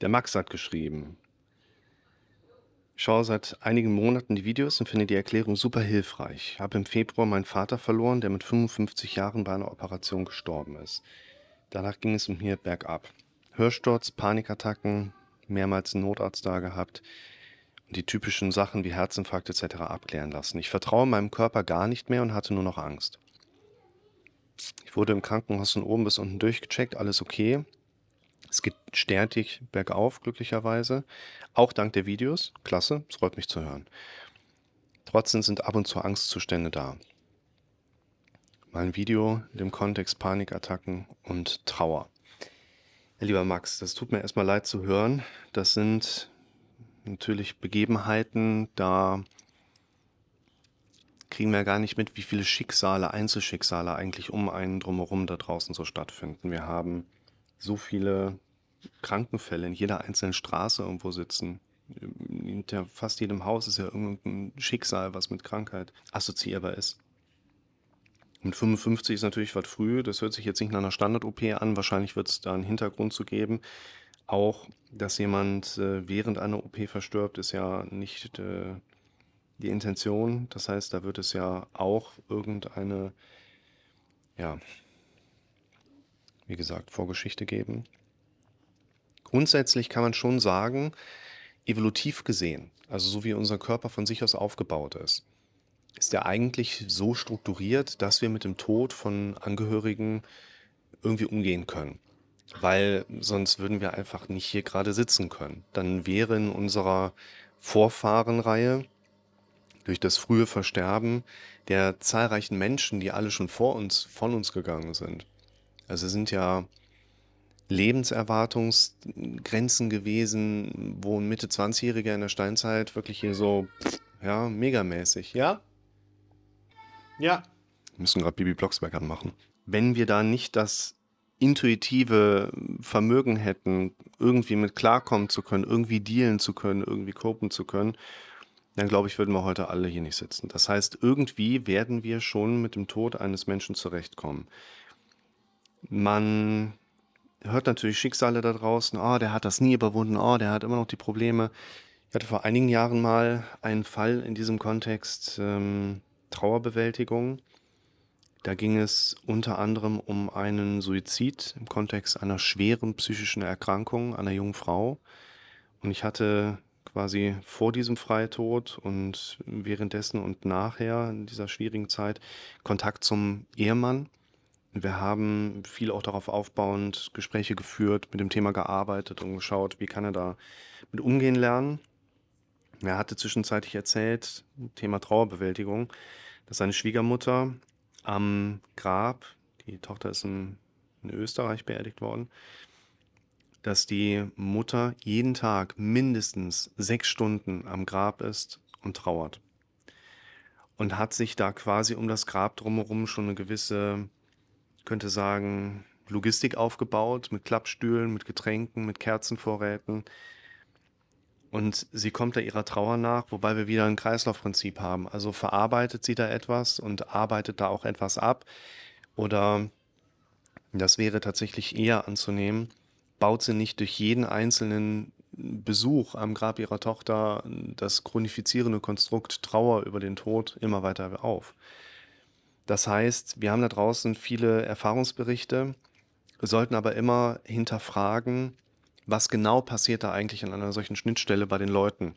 Der Max hat geschrieben. Ich schaue seit einigen Monaten die Videos und finde die Erklärung super hilfreich. Ich habe im Februar meinen Vater verloren, der mit 55 Jahren bei einer Operation gestorben ist. Danach ging es mit mir bergab. Hörsturz, Panikattacken, mehrmals einen Notarzt da gehabt und die typischen Sachen wie Herzinfarkt etc. abklären lassen. Ich vertraue meinem Körper gar nicht mehr und hatte nur noch Angst. Ich wurde im Krankenhaus von oben bis unten durchgecheckt, alles okay. Es geht stetig bergauf, glücklicherweise. Auch dank der Videos. Klasse, es freut mich zu hören. Trotzdem sind ab und zu Angstzustände da. Mal ein Video in dem Kontext Panikattacken und Trauer. Ja, lieber Max, das tut mir erstmal leid zu hören. Das sind natürlich Begebenheiten, da kriegen wir gar nicht mit, wie viele Schicksale, Einzelschicksale eigentlich um einen drumherum da draußen so stattfinden. Wir haben so viele Krankenfälle in jeder einzelnen Straße irgendwo sitzen. Hinter fast jedem Haus ist ja irgendein Schicksal, was mit Krankheit assoziierbar ist. Mit 55 ist natürlich was früh. Das hört sich jetzt nicht nach einer Standard-OP an. Wahrscheinlich wird es da einen Hintergrund zu geben. Auch, dass jemand äh, während einer OP verstirbt, ist ja nicht äh, die Intention. Das heißt, da wird es ja auch irgendeine, ja, wie gesagt, Vorgeschichte geben. Grundsätzlich kann man schon sagen, evolutiv gesehen, also so wie unser Körper von sich aus aufgebaut ist, ist er eigentlich so strukturiert, dass wir mit dem Tod von Angehörigen irgendwie umgehen können. Weil sonst würden wir einfach nicht hier gerade sitzen können. Dann wäre in unserer Vorfahrenreihe durch das frühe Versterben der zahlreichen Menschen, die alle schon vor uns, von uns gegangen sind. Also sind ja Lebenserwartungsgrenzen gewesen, wo ein Mitte 20-Jähriger in der Steinzeit wirklich hier so, ja, megamäßig, ja? Ja. Wir müssen gerade Bibi Blocksberg anmachen. Wenn wir da nicht das intuitive Vermögen hätten, irgendwie mit klarkommen zu können, irgendwie dealen zu können, irgendwie copen zu können, dann glaube ich, würden wir heute alle hier nicht sitzen. Das heißt, irgendwie werden wir schon mit dem Tod eines Menschen zurechtkommen. Man hört natürlich Schicksale da draußen, oh, der hat das nie überwunden, oh, der hat immer noch die Probleme. Ich hatte vor einigen Jahren mal einen Fall in diesem Kontext ähm, Trauerbewältigung. Da ging es unter anderem um einen Suizid im Kontext einer schweren psychischen Erkrankung einer jungen Frau. Und ich hatte quasi vor diesem Freitod und währenddessen und nachher in dieser schwierigen Zeit Kontakt zum Ehemann. Wir haben viel auch darauf aufbauend Gespräche geführt, mit dem Thema gearbeitet und geschaut, wie kann er da mit umgehen lernen. Er hatte zwischenzeitlich erzählt, Thema Trauerbewältigung, dass seine Schwiegermutter am Grab, die Tochter ist in, in Österreich beerdigt worden, dass die Mutter jeden Tag mindestens sechs Stunden am Grab ist und trauert. Und hat sich da quasi um das Grab drumherum schon eine gewisse, könnte sagen, Logistik aufgebaut, mit Klappstühlen, mit Getränken, mit Kerzenvorräten. Und sie kommt da ihrer Trauer nach, wobei wir wieder ein Kreislaufprinzip haben. Also verarbeitet sie da etwas und arbeitet da auch etwas ab. Oder das wäre tatsächlich eher anzunehmen, baut sie nicht durch jeden einzelnen Besuch am Grab ihrer Tochter das chronifizierende Konstrukt Trauer über den Tod immer weiter auf. Das heißt, wir haben da draußen viele Erfahrungsberichte, sollten aber immer hinterfragen, was genau passiert da eigentlich an einer solchen Schnittstelle bei den Leuten.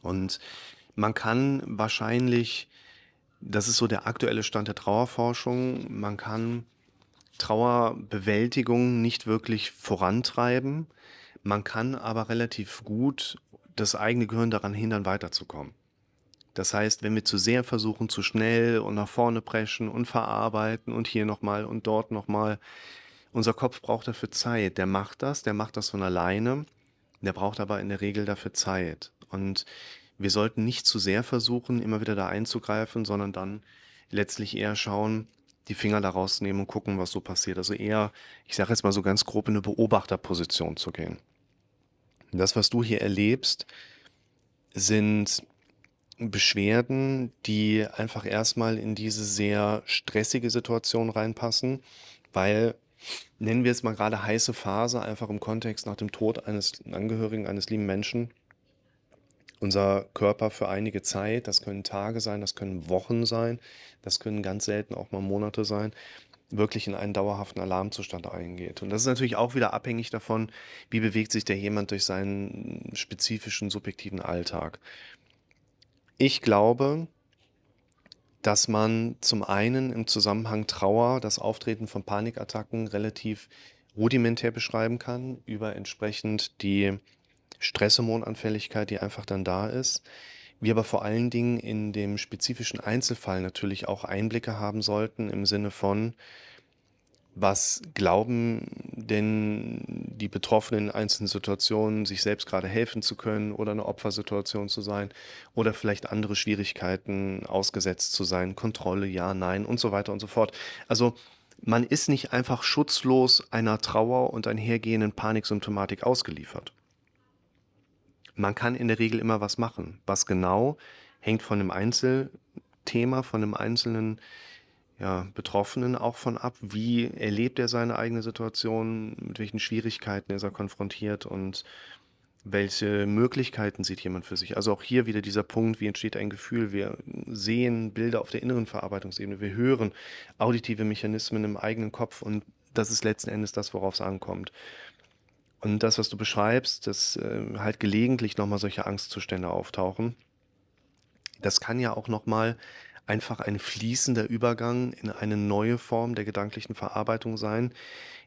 Und man kann wahrscheinlich, das ist so der aktuelle Stand der Trauerforschung, man kann Trauerbewältigung nicht wirklich vorantreiben. Man kann aber relativ gut das eigene Gehirn daran hindern, weiterzukommen. Das heißt, wenn wir zu sehr versuchen, zu schnell und nach vorne preschen und verarbeiten und hier nochmal und dort nochmal, unser Kopf braucht dafür Zeit. Der macht das, der macht das von alleine. Der braucht aber in der Regel dafür Zeit. Und wir sollten nicht zu sehr versuchen, immer wieder da einzugreifen, sondern dann letztlich eher schauen, die Finger da rausnehmen und gucken, was so passiert. Also eher, ich sage jetzt mal so ganz grob, in eine Beobachterposition zu gehen. Das, was du hier erlebst, sind Beschwerden, die einfach erstmal in diese sehr stressige Situation reinpassen, weil nennen wir es mal gerade heiße Phase, einfach im Kontext nach dem Tod eines Angehörigen, eines lieben Menschen. Unser Körper für einige Zeit, das können Tage sein, das können Wochen sein, das können ganz selten auch mal Monate sein, wirklich in einen dauerhaften Alarmzustand eingeht. Und das ist natürlich auch wieder abhängig davon, wie bewegt sich der jemand durch seinen spezifischen subjektiven Alltag. Ich glaube, dass man zum einen im Zusammenhang Trauer das Auftreten von Panikattacken relativ rudimentär beschreiben kann, über entsprechend die Stresshormonanfälligkeit, die einfach dann da ist. Wir aber vor allen Dingen in dem spezifischen Einzelfall natürlich auch Einblicke haben sollten im Sinne von, was glauben denn die Betroffenen in einzelnen Situationen, sich selbst gerade helfen zu können oder eine Opfersituation zu sein oder vielleicht andere Schwierigkeiten ausgesetzt zu sein, Kontrolle, ja, nein und so weiter und so fort. Also man ist nicht einfach schutzlos einer Trauer und einhergehenden Paniksymptomatik ausgeliefert. Man kann in der Regel immer was machen. Was genau, hängt von dem Einzelthema, von dem einzelnen ja, Betroffenen auch von ab. Wie erlebt er seine eigene Situation? Mit welchen Schwierigkeiten ist er konfrontiert? Und welche Möglichkeiten sieht jemand für sich? Also auch hier wieder dieser Punkt, wie entsteht ein Gefühl? Wir sehen Bilder auf der inneren Verarbeitungsebene, wir hören auditive Mechanismen im eigenen Kopf und das ist letzten Endes das, worauf es ankommt. Und das, was du beschreibst, dass äh, halt gelegentlich nochmal solche Angstzustände auftauchen, das kann ja auch nochmal einfach ein fließender Übergang in eine neue Form der gedanklichen Verarbeitung sein,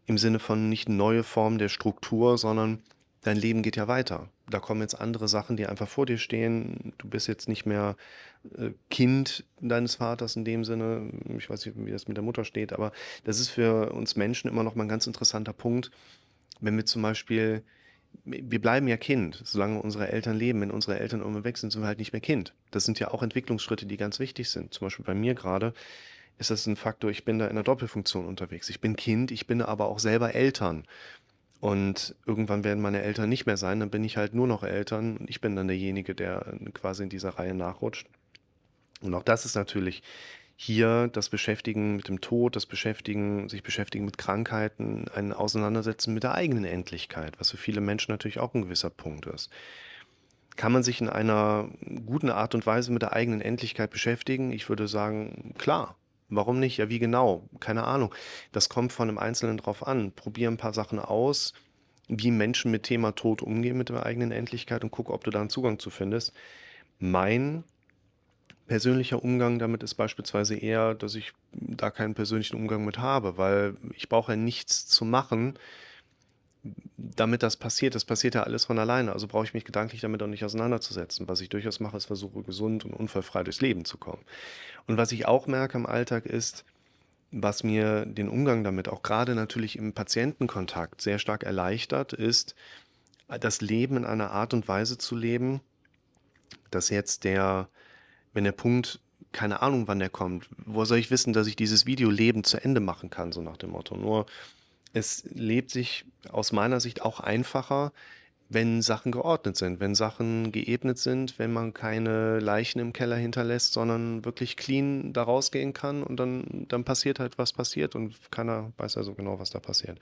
im Sinne von nicht neue Form der Struktur, sondern dein Leben geht ja weiter. Da kommen jetzt andere Sachen, die einfach vor dir stehen. Du bist jetzt nicht mehr äh, Kind deines Vaters in dem Sinne. Ich weiß nicht, wie das mit der Mutter steht, aber das ist für uns Menschen immer noch mal ein ganz interessanter Punkt, wenn wir zum Beispiel wir bleiben ja Kind, solange unsere Eltern leben. Wenn unsere Eltern irgendwann weg sind, sind wir halt nicht mehr Kind. Das sind ja auch Entwicklungsschritte, die ganz wichtig sind. Zum Beispiel bei mir gerade ist das ein Faktor, ich bin da in einer Doppelfunktion unterwegs. Ich bin Kind, ich bin aber auch selber Eltern. Und irgendwann werden meine Eltern nicht mehr sein, dann bin ich halt nur noch Eltern und ich bin dann derjenige, der quasi in dieser Reihe nachrutscht. Und auch das ist natürlich hier das Beschäftigen mit dem Tod, das Beschäftigen, sich beschäftigen mit Krankheiten, ein Auseinandersetzen mit der eigenen Endlichkeit, was für viele Menschen natürlich auch ein gewisser Punkt ist. Kann man sich in einer guten Art und Weise mit der eigenen Endlichkeit beschäftigen? Ich würde sagen, klar. Warum nicht? Ja, wie genau? Keine Ahnung. Das kommt von einem Einzelnen drauf an. Probier ein paar Sachen aus, wie Menschen mit Thema Tod umgehen mit der eigenen Endlichkeit und guck, ob du da einen Zugang zu findest. Mein persönlicher Umgang damit ist beispielsweise eher, dass ich da keinen persönlichen Umgang mit habe, weil ich brauche ja nichts zu machen, damit das passiert. Das passiert ja alles von alleine. Also brauche ich mich gedanklich damit auch nicht auseinanderzusetzen. Was ich durchaus mache, ist versuche, gesund und unfallfrei durchs Leben zu kommen. Und was ich auch merke im Alltag ist, was mir den Umgang damit auch gerade natürlich im Patientenkontakt sehr stark erleichtert, ist, das Leben in einer Art und Weise zu leben, dass jetzt der wenn der Punkt, keine Ahnung, wann der kommt, wo soll ich wissen, dass ich dieses Video lebend zu Ende machen kann, so nach dem Motto. Nur es lebt sich aus meiner Sicht auch einfacher, wenn Sachen geordnet sind, wenn Sachen geebnet sind, wenn man keine Leichen im Keller hinterlässt, sondern wirklich clean da rausgehen kann und dann, dann passiert halt, was passiert und keiner weiß also genau, was da passiert.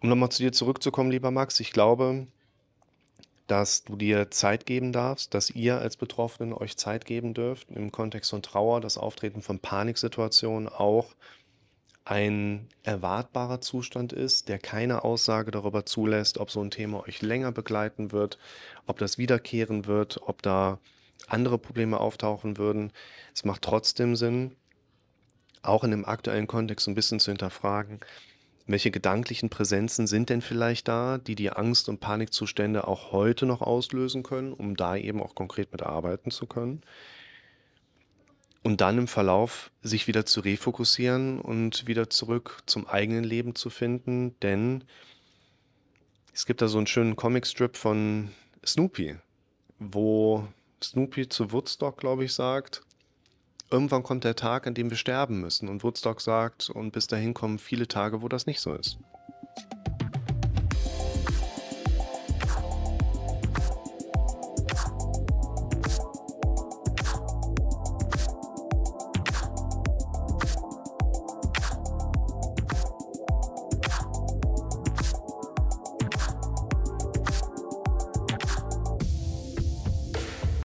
Um nochmal zu dir zurückzukommen, lieber Max, ich glaube, dass du dir Zeit geben darfst, dass ihr als Betroffenen euch Zeit geben dürft, im Kontext von Trauer, das Auftreten von Paniksituationen auch ein erwartbarer Zustand ist, der keine Aussage darüber zulässt, ob so ein Thema euch länger begleiten wird, ob das wiederkehren wird, ob da andere Probleme auftauchen würden. Es macht trotzdem Sinn, auch in dem aktuellen Kontext ein bisschen zu hinterfragen, welche gedanklichen Präsenzen sind denn vielleicht da, die die Angst und Panikzustände auch heute noch auslösen können, um da eben auch konkret mit arbeiten zu können? Und dann im Verlauf sich wieder zu refokussieren und wieder zurück zum eigenen Leben zu finden, denn es gibt da so einen schönen Comicstrip von Snoopy, wo Snoopy zu Woodstock, glaube ich, sagt, irgendwann kommt der Tag, an dem wir sterben müssen. Und Woodstock sagt, und bis dahin kommen viele Tage, wo das nicht so ist.